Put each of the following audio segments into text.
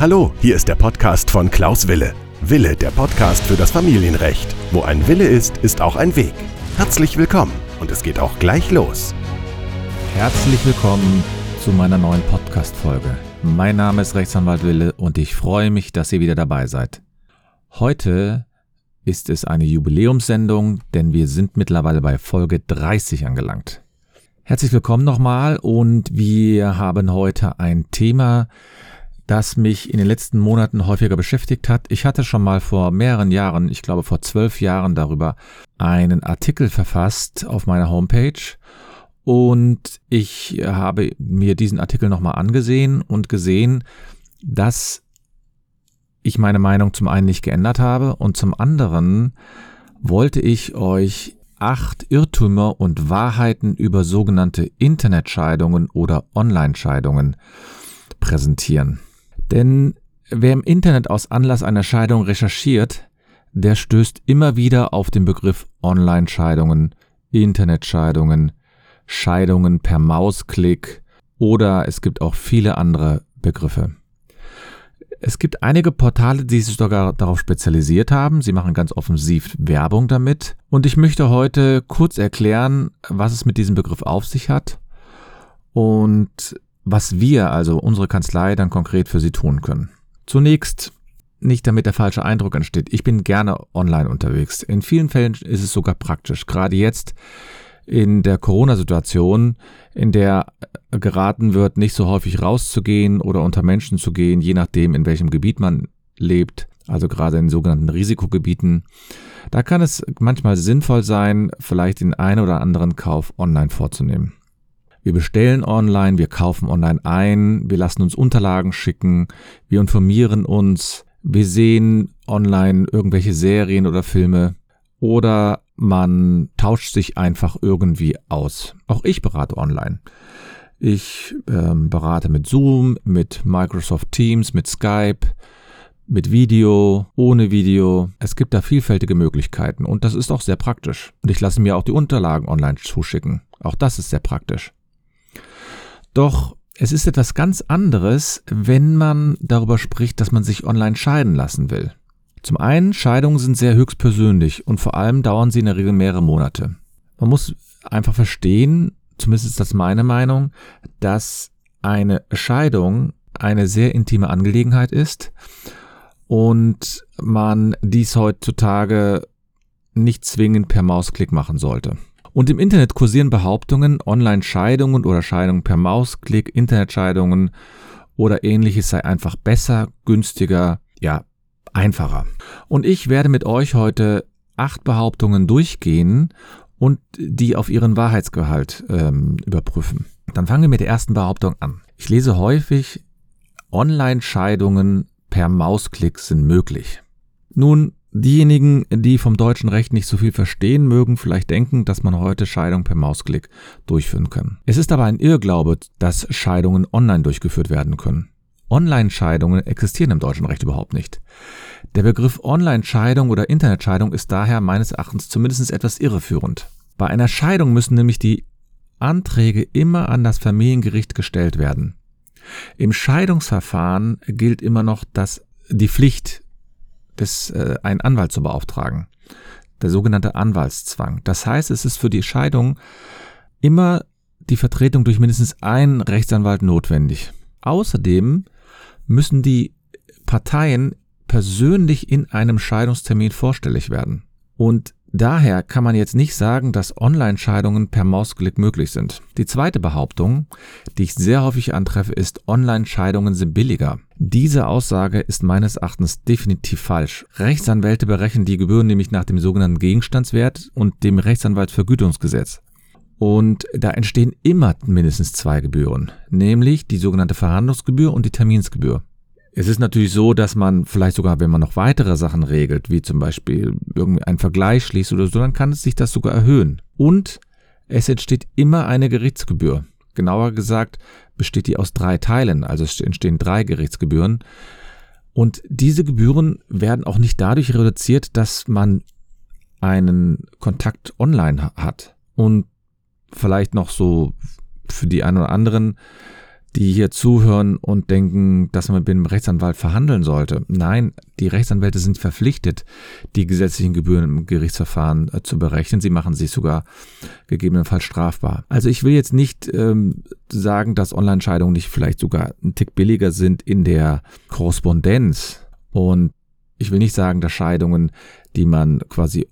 Hallo, hier ist der Podcast von Klaus Wille. Wille, der Podcast für das Familienrecht. Wo ein Wille ist, ist auch ein Weg. Herzlich willkommen und es geht auch gleich los. Herzlich willkommen zu meiner neuen Podcast-Folge. Mein Name ist Rechtsanwalt Wille und ich freue mich, dass ihr wieder dabei seid. Heute ist es eine Jubiläumssendung, denn wir sind mittlerweile bei Folge 30 angelangt. Herzlich willkommen nochmal und wir haben heute ein Thema, das mich in den letzten Monaten häufiger beschäftigt hat. Ich hatte schon mal vor mehreren Jahren, ich glaube vor zwölf Jahren darüber, einen Artikel verfasst auf meiner Homepage und ich habe mir diesen Artikel nochmal angesehen und gesehen, dass ich meine Meinung zum einen nicht geändert habe und zum anderen wollte ich euch acht Irrtümer und Wahrheiten über sogenannte Internetscheidungen oder Online-Scheidungen präsentieren. Denn wer im Internet aus Anlass einer Scheidung recherchiert, der stößt immer wieder auf den Begriff Online-Scheidungen, Internetscheidungen, Scheidungen per Mausklick oder es gibt auch viele andere Begriffe. Es gibt einige Portale, die sich sogar darauf spezialisiert haben. Sie machen ganz offensiv Werbung damit. Und ich möchte heute kurz erklären, was es mit diesem Begriff auf sich hat und was wir, also unsere Kanzlei, dann konkret für Sie tun können. Zunächst nicht damit der falsche Eindruck entsteht. Ich bin gerne online unterwegs. In vielen Fällen ist es sogar praktisch. Gerade jetzt in der Corona-Situation, in der geraten wird, nicht so häufig rauszugehen oder unter Menschen zu gehen, je nachdem, in welchem Gebiet man lebt, also gerade in sogenannten Risikogebieten. Da kann es manchmal sinnvoll sein, vielleicht den einen oder anderen Kauf online vorzunehmen. Wir bestellen online, wir kaufen online ein, wir lassen uns Unterlagen schicken, wir informieren uns, wir sehen online irgendwelche Serien oder Filme oder man tauscht sich einfach irgendwie aus. Auch ich berate online. Ich ähm, berate mit Zoom, mit Microsoft Teams, mit Skype, mit Video, ohne Video. Es gibt da vielfältige Möglichkeiten und das ist auch sehr praktisch. Und ich lasse mir auch die Unterlagen online zuschicken. Auch das ist sehr praktisch. Doch es ist etwas ganz anderes, wenn man darüber spricht, dass man sich online scheiden lassen will. Zum einen, Scheidungen sind sehr höchstpersönlich und vor allem dauern sie in der Regel mehrere Monate. Man muss einfach verstehen, zumindest ist das meine Meinung, dass eine Scheidung eine sehr intime Angelegenheit ist und man dies heutzutage nicht zwingend per Mausklick machen sollte. Und im Internet kursieren Behauptungen, Online-Scheidungen oder Scheidungen per Mausklick, Internetscheidungen oder ähnliches sei einfach besser, günstiger, ja, einfacher. Und ich werde mit euch heute acht Behauptungen durchgehen und die auf ihren Wahrheitsgehalt ähm, überprüfen. Dann fangen wir mit der ersten Behauptung an. Ich lese häufig, Online-Scheidungen per Mausklick sind möglich. Nun, diejenigen, die vom deutschen Recht nicht so viel verstehen, mögen vielleicht denken, dass man heute Scheidung per Mausklick durchführen kann. Es ist aber ein Irrglaube, dass Scheidungen online durchgeführt werden können. Online-Scheidungen existieren im deutschen Recht überhaupt nicht. Der Begriff Online-Scheidung oder Internetscheidung ist daher meines Erachtens zumindest etwas irreführend. Bei einer Scheidung müssen nämlich die Anträge immer an das Familiengericht gestellt werden. Im Scheidungsverfahren gilt immer noch das, die Pflicht, des, äh, einen Anwalt zu beauftragen. Der sogenannte Anwaltszwang. Das heißt, es ist für die Scheidung immer die Vertretung durch mindestens einen Rechtsanwalt notwendig. Außerdem müssen die Parteien persönlich in einem Scheidungstermin vorstellig werden. Und daher kann man jetzt nicht sagen, dass Online-Scheidungen per Mausklick möglich sind. Die zweite Behauptung, die ich sehr häufig antreffe, ist, Online-Scheidungen sind billiger. Diese Aussage ist meines Erachtens definitiv falsch. Rechtsanwälte berechnen die Gebühren nämlich nach dem sogenannten Gegenstandswert und dem Rechtsanwaltsvergütungsgesetz. Und da entstehen immer mindestens zwei Gebühren, nämlich die sogenannte Verhandlungsgebühr und die Terminsgebühr. Es ist natürlich so, dass man vielleicht sogar, wenn man noch weitere Sachen regelt, wie zum Beispiel irgendwie einen Vergleich schließt oder so, dann kann es sich das sogar erhöhen. Und es entsteht immer eine Gerichtsgebühr. Genauer gesagt besteht die aus drei Teilen, also es entstehen drei Gerichtsgebühren. Und diese Gebühren werden auch nicht dadurch reduziert, dass man einen Kontakt online hat. Und vielleicht noch so für die einen oder anderen, die hier zuhören und denken, dass man mit dem Rechtsanwalt verhandeln sollte. Nein, die Rechtsanwälte sind verpflichtet, die gesetzlichen Gebühren im Gerichtsverfahren äh, zu berechnen. Sie machen sich sogar gegebenenfalls strafbar. Also ich will jetzt nicht ähm, sagen, dass Online-Scheidungen nicht vielleicht sogar ein Tick billiger sind in der Korrespondenz. Und ich will nicht sagen, dass Scheidungen, die man quasi,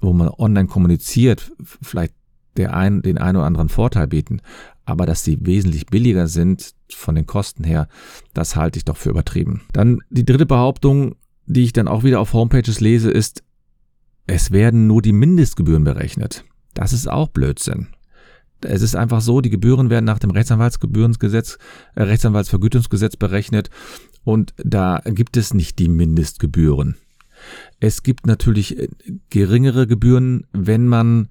wo man online kommuniziert, vielleicht ein, den einen oder anderen Vorteil bieten. Aber dass sie wesentlich billiger sind von den Kosten her, das halte ich doch für übertrieben. Dann die dritte Behauptung, die ich dann auch wieder auf Homepages lese, ist, es werden nur die Mindestgebühren berechnet. Das ist auch Blödsinn. Es ist einfach so, die Gebühren werden nach dem Rechtsanwaltsgebührensgesetz, äh, Rechtsanwaltsvergütungsgesetz berechnet und da gibt es nicht die Mindestgebühren. Es gibt natürlich äh, geringere Gebühren, wenn man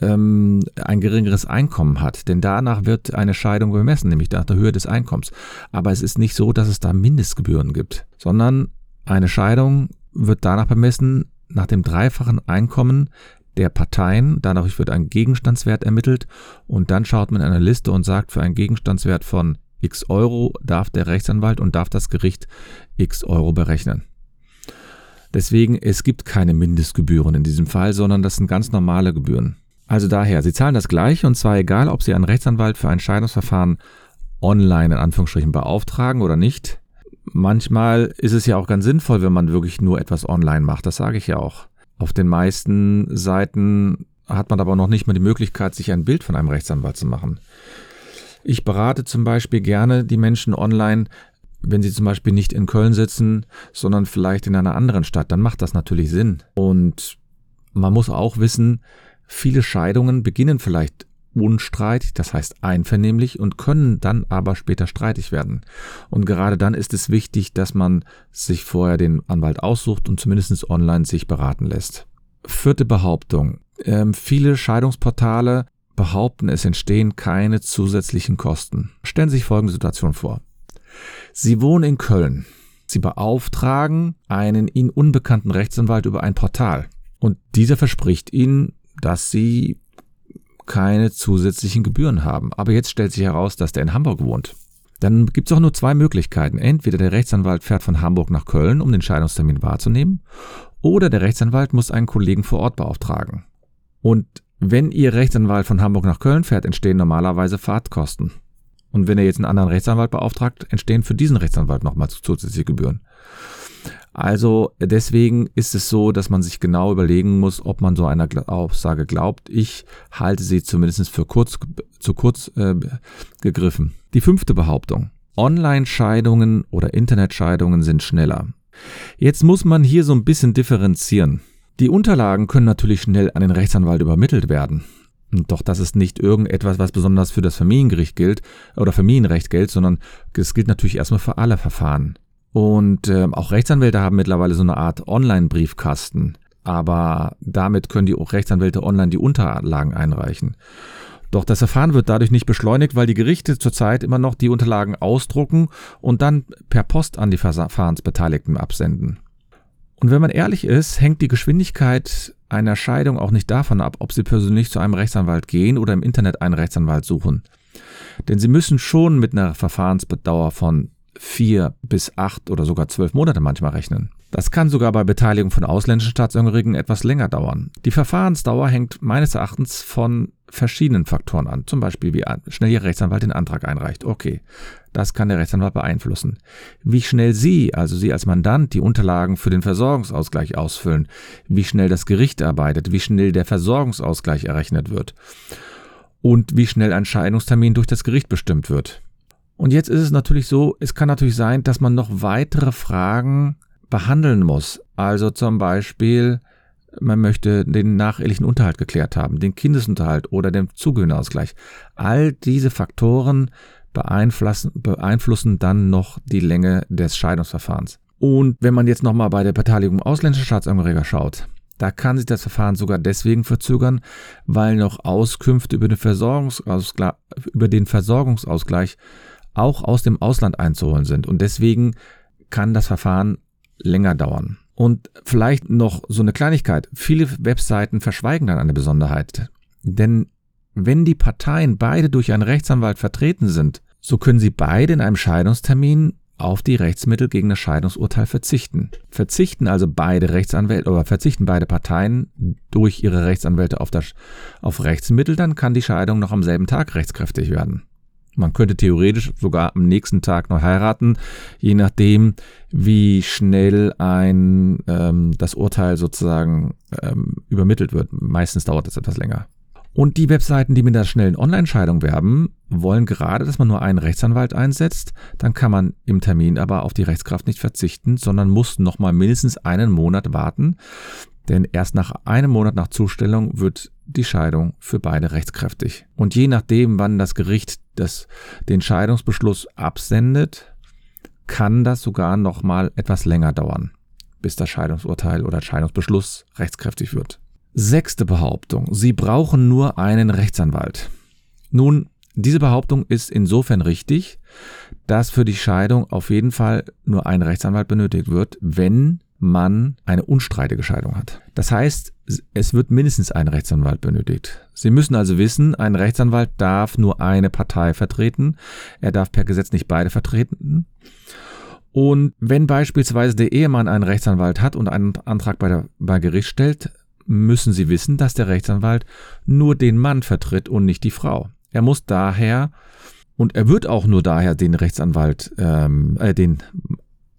ähm, ein geringeres Einkommen hat. Denn danach wird eine Scheidung bemessen, nämlich nach der Höhe des Einkommens. Aber es ist nicht so, dass es da Mindestgebühren gibt, sondern eine Scheidung wird danach bemessen, nach dem dreifachen Einkommen der Parteien. Dadurch wird ein Gegenstandswert ermittelt und dann schaut man in eine Liste und sagt, für einen Gegenstandswert von x Euro darf der Rechtsanwalt und darf das Gericht x Euro berechnen. Deswegen, es gibt keine Mindestgebühren in diesem Fall, sondern das sind ganz normale Gebühren. Also daher, Sie zahlen das gleiche und zwar egal, ob Sie einen Rechtsanwalt für ein Scheidungsverfahren online in Anführungsstrichen beauftragen oder nicht. Manchmal ist es ja auch ganz sinnvoll, wenn man wirklich nur etwas online macht. Das sage ich ja auch. Auf den meisten Seiten hat man aber noch nicht mal die Möglichkeit, sich ein Bild von einem Rechtsanwalt zu machen. Ich berate zum Beispiel gerne die Menschen online, wenn sie zum Beispiel nicht in Köln sitzen, sondern vielleicht in einer anderen Stadt, dann macht das natürlich Sinn. Und man muss auch wissen, Viele Scheidungen beginnen vielleicht unstreitig, das heißt einvernehmlich und können dann aber später streitig werden. Und gerade dann ist es wichtig, dass man sich vorher den Anwalt aussucht und zumindest online sich beraten lässt. Vierte Behauptung. Ähm, viele Scheidungsportale behaupten, es entstehen keine zusätzlichen Kosten. Stellen Sie sich folgende Situation vor. Sie wohnen in Köln. Sie beauftragen einen Ihnen unbekannten Rechtsanwalt über ein Portal. Und dieser verspricht Ihnen dass sie keine zusätzlichen Gebühren haben. Aber jetzt stellt sich heraus, dass der in Hamburg wohnt. Dann gibt es auch nur zwei Möglichkeiten. Entweder der Rechtsanwalt fährt von Hamburg nach Köln, um den Scheidungstermin wahrzunehmen, oder der Rechtsanwalt muss einen Kollegen vor Ort beauftragen. Und wenn Ihr Rechtsanwalt von Hamburg nach Köln fährt, entstehen normalerweise Fahrtkosten. Und wenn er jetzt einen anderen Rechtsanwalt beauftragt, entstehen für diesen Rechtsanwalt nochmal zusätzliche Gebühren. Also deswegen ist es so, dass man sich genau überlegen muss, ob man so einer Aussage glaubt. Ich halte sie zumindest für kurz, zu kurz äh, gegriffen. Die fünfte Behauptung. Online-Scheidungen oder Internetscheidungen sind schneller. Jetzt muss man hier so ein bisschen differenzieren. Die Unterlagen können natürlich schnell an den Rechtsanwalt übermittelt werden. Doch das ist nicht irgendetwas, was besonders für das Familiengericht gilt oder Familienrecht gilt, sondern es gilt natürlich erstmal für alle Verfahren. Und äh, auch Rechtsanwälte haben mittlerweile so eine Art Online-Briefkasten. Aber damit können die Rechtsanwälte online die Unterlagen einreichen. Doch das Verfahren wird dadurch nicht beschleunigt, weil die Gerichte zurzeit immer noch die Unterlagen ausdrucken und dann per Post an die Verfahrensbeteiligten absenden. Und wenn man ehrlich ist, hängt die Geschwindigkeit einer Scheidung auch nicht davon ab, ob Sie persönlich zu einem Rechtsanwalt gehen oder im Internet einen Rechtsanwalt suchen. Denn Sie müssen schon mit einer Verfahrensdauer von vier bis acht oder sogar zwölf Monate manchmal rechnen. Das kann sogar bei Beteiligung von ausländischen Staatsangehörigen etwas länger dauern. Die Verfahrensdauer hängt meines Erachtens von verschiedenen Faktoren an. Zum Beispiel, wie schnell Ihr Rechtsanwalt den Antrag einreicht. Okay, das kann der Rechtsanwalt beeinflussen. Wie schnell Sie, also Sie als Mandant, die Unterlagen für den Versorgungsausgleich ausfüllen. Wie schnell das Gericht arbeitet. Wie schnell der Versorgungsausgleich errechnet wird. Und wie schnell ein Scheidungstermin durch das Gericht bestimmt wird. Und jetzt ist es natürlich so, es kann natürlich sein, dass man noch weitere Fragen behandeln muss. Also zum Beispiel, man möchte den nachehelichen Unterhalt geklärt haben, den Kindesunterhalt oder den Zugehörenausgleich. All diese Faktoren beeinflussen, beeinflussen dann noch die Länge des Scheidungsverfahrens. Und wenn man jetzt nochmal bei der Beteiligung ausländischer Staatsangehöriger schaut, da kann sich das Verfahren sogar deswegen verzögern, weil noch Auskünfte über den Versorgungsausgleich, über den Versorgungsausgleich auch aus dem Ausland einzuholen sind. Und deswegen kann das Verfahren länger dauern. Und vielleicht noch so eine Kleinigkeit. Viele Webseiten verschweigen dann eine Besonderheit. Denn wenn die Parteien beide durch einen Rechtsanwalt vertreten sind, so können sie beide in einem Scheidungstermin auf die Rechtsmittel gegen das Scheidungsurteil verzichten. Verzichten also beide Rechtsanwälte oder verzichten beide Parteien durch ihre Rechtsanwälte auf, das, auf Rechtsmittel, dann kann die Scheidung noch am selben Tag rechtskräftig werden. Man könnte theoretisch sogar am nächsten Tag noch heiraten, je nachdem, wie schnell ein ähm, das Urteil sozusagen ähm, übermittelt wird. Meistens dauert das etwas länger. Und die Webseiten, die mit der schnellen Online-Scheidung werben, wollen gerade, dass man nur einen Rechtsanwalt einsetzt. Dann kann man im Termin aber auf die Rechtskraft nicht verzichten, sondern muss nochmal mindestens einen Monat warten. Denn erst nach einem Monat nach Zustellung wird die Scheidung für beide rechtskräftig. Und je nachdem, wann das Gericht das, den Scheidungsbeschluss absendet, kann das sogar nochmal etwas länger dauern, bis das Scheidungsurteil oder Scheidungsbeschluss rechtskräftig wird. Sechste Behauptung. Sie brauchen nur einen Rechtsanwalt. Nun, diese Behauptung ist insofern richtig, dass für die Scheidung auf jeden Fall nur ein Rechtsanwalt benötigt wird, wenn man eine unstreitige Scheidung hat. Das heißt, es wird mindestens ein Rechtsanwalt benötigt. Sie müssen also wissen, ein Rechtsanwalt darf nur eine Partei vertreten. Er darf per Gesetz nicht beide vertreten. Und wenn beispielsweise der Ehemann einen Rechtsanwalt hat und einen Antrag bei, der, bei Gericht stellt, müssen Sie wissen, dass der Rechtsanwalt nur den Mann vertritt und nicht die Frau. Er muss daher und er wird auch nur daher den Rechtsanwalt, ähm, äh, den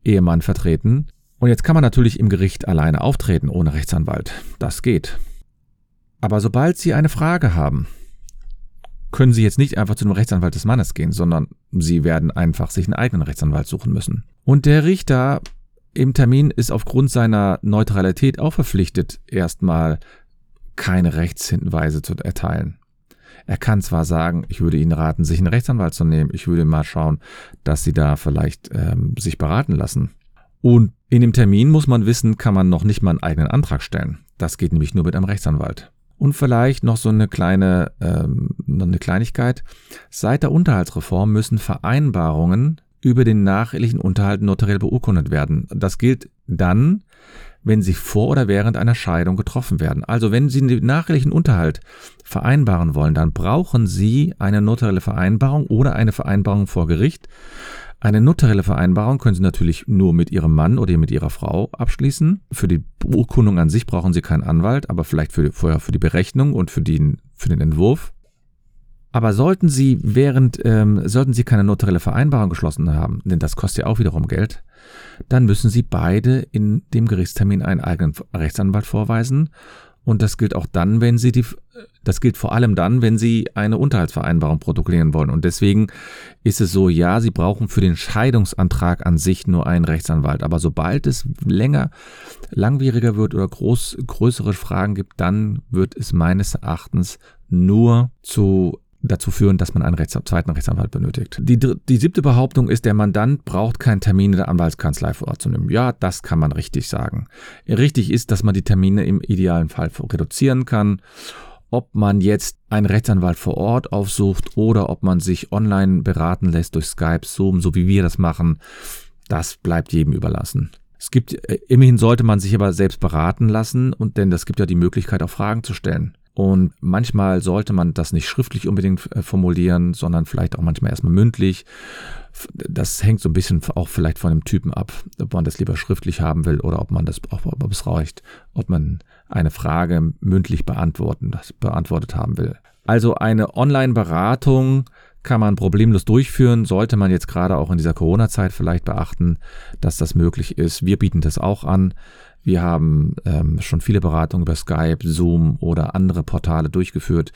Ehemann vertreten, und jetzt kann man natürlich im Gericht alleine auftreten ohne Rechtsanwalt. Das geht. Aber sobald Sie eine Frage haben, können Sie jetzt nicht einfach zu dem Rechtsanwalt des Mannes gehen, sondern Sie werden einfach sich einen eigenen Rechtsanwalt suchen müssen. Und der Richter im Termin ist aufgrund seiner Neutralität auch verpflichtet, erstmal keine Rechtshinweise zu erteilen. Er kann zwar sagen, ich würde Ihnen raten, sich einen Rechtsanwalt zu nehmen, ich würde mal schauen, dass Sie da vielleicht ähm, sich beraten lassen. Und in dem Termin muss man wissen, kann man noch nicht mal einen eigenen Antrag stellen. Das geht nämlich nur mit einem Rechtsanwalt. Und vielleicht noch so eine kleine, ähm, eine Kleinigkeit. Seit der Unterhaltsreform müssen Vereinbarungen über den nachehelichen Unterhalt notariell beurkundet werden. Das gilt dann, wenn sie vor oder während einer Scheidung getroffen werden. Also wenn Sie den nachehelichen Unterhalt vereinbaren wollen, dann brauchen Sie eine notarielle Vereinbarung oder eine Vereinbarung vor Gericht. Eine notarielle Vereinbarung können Sie natürlich nur mit Ihrem Mann oder mit Ihrer Frau abschließen. Für die Beurkundung an sich brauchen Sie keinen Anwalt, aber vielleicht für, vorher für die Berechnung und für den, für den Entwurf. Aber sollten Sie während, ähm, sollten Sie keine notarielle Vereinbarung geschlossen haben, denn das kostet ja auch wiederum Geld, dann müssen Sie beide in dem Gerichtstermin einen eigenen Rechtsanwalt vorweisen und das gilt auch dann, wenn Sie die, das gilt vor allem dann, wenn Sie eine Unterhaltsvereinbarung protokollieren wollen. Und deswegen ist es so, ja, Sie brauchen für den Scheidungsantrag an sich nur einen Rechtsanwalt. Aber sobald es länger, langwieriger wird oder groß, größere Fragen gibt, dann wird es meines Erachtens nur zu dazu führen, dass man einen Rechts zweiten Rechtsanwalt benötigt. Die, die siebte Behauptung ist, der Mandant braucht keinen Termin in der Anwaltskanzlei vor Ort zu nehmen. Ja, das kann man richtig sagen. Richtig ist, dass man die Termine im idealen Fall reduzieren kann. Ob man jetzt einen Rechtsanwalt vor Ort aufsucht oder ob man sich online beraten lässt durch Skype, Zoom, so wie wir das machen, das bleibt jedem überlassen. Es gibt, äh, immerhin sollte man sich aber selbst beraten lassen und denn das gibt ja die Möglichkeit, auch Fragen zu stellen. Und manchmal sollte man das nicht schriftlich unbedingt äh, formulieren, sondern vielleicht auch manchmal erstmal mündlich. Das hängt so ein bisschen auch vielleicht von dem Typen ab, ob man das lieber schriftlich haben will oder ob man das, ob es reicht, ob man eine Frage mündlich beantworten, beantwortet haben will. Also eine Online-Beratung kann man problemlos durchführen, sollte man jetzt gerade auch in dieser Corona-Zeit vielleicht beachten, dass das möglich ist. Wir bieten das auch an. Wir haben ähm, schon viele Beratungen über Skype, Zoom oder andere Portale durchgeführt.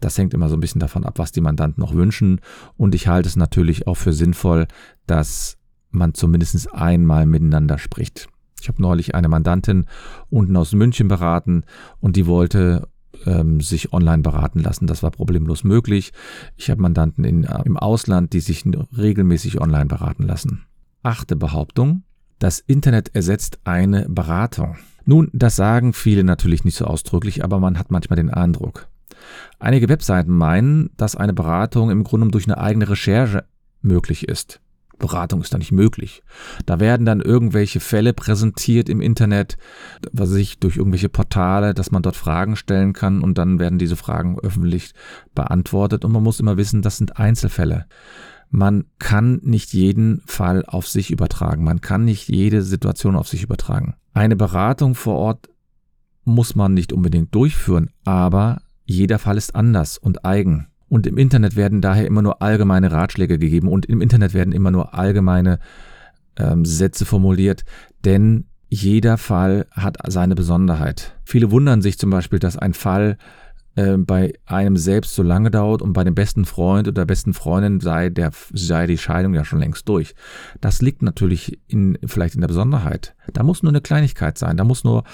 Das hängt immer so ein bisschen davon ab, was die Mandanten noch wünschen. Und ich halte es natürlich auch für sinnvoll, dass man zumindest einmal miteinander spricht. Ich habe neulich eine Mandantin unten aus München beraten und die wollte ähm, sich online beraten lassen. Das war problemlos möglich. Ich habe Mandanten in, im Ausland, die sich regelmäßig online beraten lassen. Achte Behauptung. Das Internet ersetzt eine Beratung. Nun, das sagen viele natürlich nicht so ausdrücklich, aber man hat manchmal den Eindruck. Einige Webseiten meinen, dass eine Beratung im Grunde durch eine eigene Recherche möglich ist. Beratung ist da nicht möglich. Da werden dann irgendwelche Fälle präsentiert im Internet, was sich durch irgendwelche Portale, dass man dort Fragen stellen kann und dann werden diese Fragen öffentlich beantwortet und man muss immer wissen, das sind Einzelfälle. Man kann nicht jeden Fall auf sich übertragen. Man kann nicht jede Situation auf sich übertragen. Eine Beratung vor Ort muss man nicht unbedingt durchführen, aber jeder Fall ist anders und eigen. Und im Internet werden daher immer nur allgemeine Ratschläge gegeben und im Internet werden immer nur allgemeine ähm, Sätze formuliert, denn jeder Fall hat seine Besonderheit. Viele wundern sich zum Beispiel, dass ein Fall äh, bei einem selbst so lange dauert und bei dem besten Freund oder der besten Freundin sei, der, sei die Scheidung ja schon längst durch. Das liegt natürlich in, vielleicht in der Besonderheit. Da muss nur eine Kleinigkeit sein. Da muss nur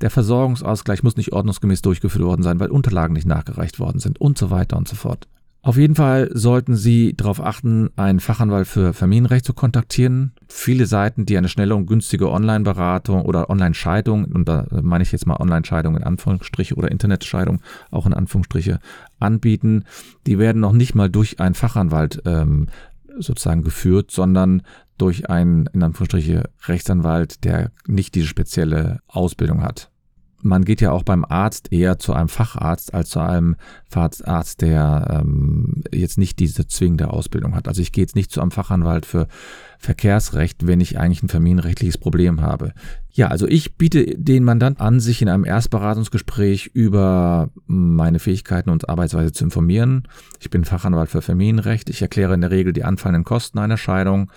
der Versorgungsausgleich muss nicht ordnungsgemäß durchgeführt worden sein, weil Unterlagen nicht nachgereicht worden sind und so weiter und so fort. Auf jeden Fall sollten Sie darauf achten, einen Fachanwalt für Familienrecht zu kontaktieren. Viele Seiten, die eine schnelle und günstige Online-Beratung oder Online-Scheidung, und da meine ich jetzt mal Online-Scheidung in Anführungsstriche oder Internetscheidung auch in Anführungsstriche, anbieten, die werden noch nicht mal durch einen Fachanwalt ähm, sozusagen geführt, sondern durch einen, in Anführungsstriche, Rechtsanwalt, der nicht diese spezielle Ausbildung hat man geht ja auch beim Arzt eher zu einem Facharzt als zu einem Arzt, der ähm, jetzt nicht diese zwingende Ausbildung hat. Also ich gehe jetzt nicht zu einem Fachanwalt für Verkehrsrecht, wenn ich eigentlich ein familienrechtliches Problem habe. Ja, also ich biete den Mandant an, sich in einem Erstberatungsgespräch über meine Fähigkeiten und Arbeitsweise zu informieren. Ich bin Fachanwalt für Familienrecht. Ich erkläre in der Regel die anfallenden Kosten einer Scheidung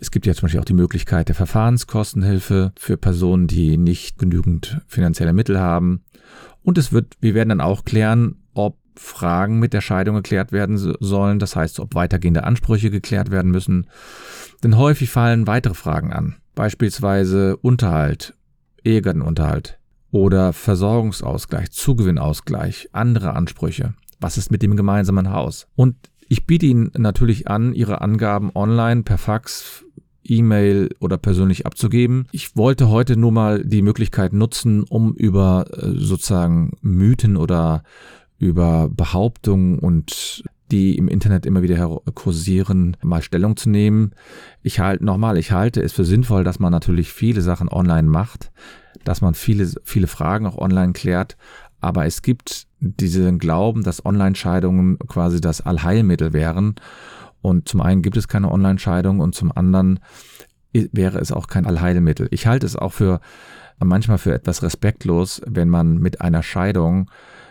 es gibt ja zum Beispiel auch die Möglichkeit der Verfahrenskostenhilfe für Personen, die nicht genügend finanzielle Mittel haben. Und es wird, wir werden dann auch klären, ob Fragen mit der Scheidung geklärt werden sollen. Das heißt, ob weitergehende Ansprüche geklärt werden müssen. Denn häufig fallen weitere Fragen an. Beispielsweise Unterhalt, Ehegattenunterhalt oder Versorgungsausgleich, Zugewinnausgleich, andere Ansprüche. Was ist mit dem gemeinsamen Haus? Und ich biete Ihnen natürlich an, Ihre Angaben online per Fax, E-Mail oder persönlich abzugeben. Ich wollte heute nur mal die Möglichkeit nutzen, um über äh, sozusagen Mythen oder über Behauptungen und die im Internet immer wieder kursieren, mal Stellung zu nehmen. Ich halte nochmal, ich halte es für sinnvoll, dass man natürlich viele Sachen online macht, dass man viele, viele Fragen auch online klärt. Aber es gibt diesen Glauben, dass Online-Scheidungen quasi das Allheilmittel wären. Und zum einen gibt es keine Online-Scheidung und zum anderen wäre es auch kein Allheilmittel. Ich halte es auch für manchmal für etwas respektlos, wenn man mit einer Scheidung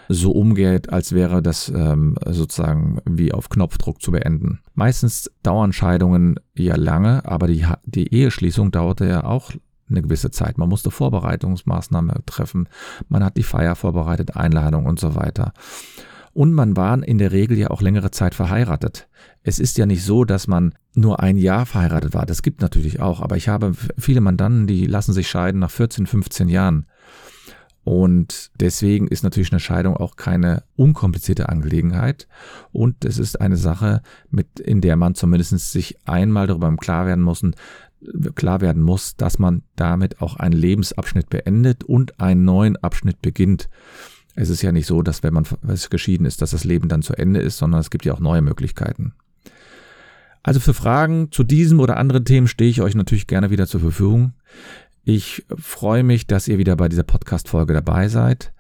so umgeht, als wäre das ähm, sozusagen wie auf Knopfdruck zu beenden. Meistens dauern Scheidungen ja lange, aber die, die Eheschließung dauerte ja auch eine gewisse Zeit. Man musste Vorbereitungsmaßnahmen treffen, man hat die Feier vorbereitet, Einladung und so weiter. Und man war in der Regel ja auch längere Zeit verheiratet. Es ist ja nicht so, dass man nur ein Jahr verheiratet war. Das gibt natürlich auch. Aber ich habe viele Mandanten, die lassen sich scheiden nach 14, 15 Jahren. Und deswegen ist natürlich eine Scheidung auch keine unkomplizierte Angelegenheit. Und es ist eine Sache, mit, in der man zumindest sich einmal darüber klar werden muss, klar werden muss, dass man damit auch einen Lebensabschnitt beendet und einen neuen Abschnitt beginnt. Es ist ja nicht so, dass wenn man geschieden ist, dass das Leben dann zu Ende ist, sondern es gibt ja auch neue Möglichkeiten. Also für Fragen zu diesem oder anderen Themen stehe ich euch natürlich gerne wieder zur Verfügung. Ich freue mich, dass ihr wieder bei dieser Podcast-Folge dabei seid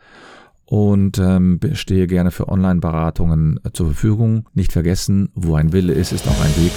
und ähm, stehe gerne für Online-Beratungen zur Verfügung. Nicht vergessen, wo ein Wille ist, ist auch ein Weg.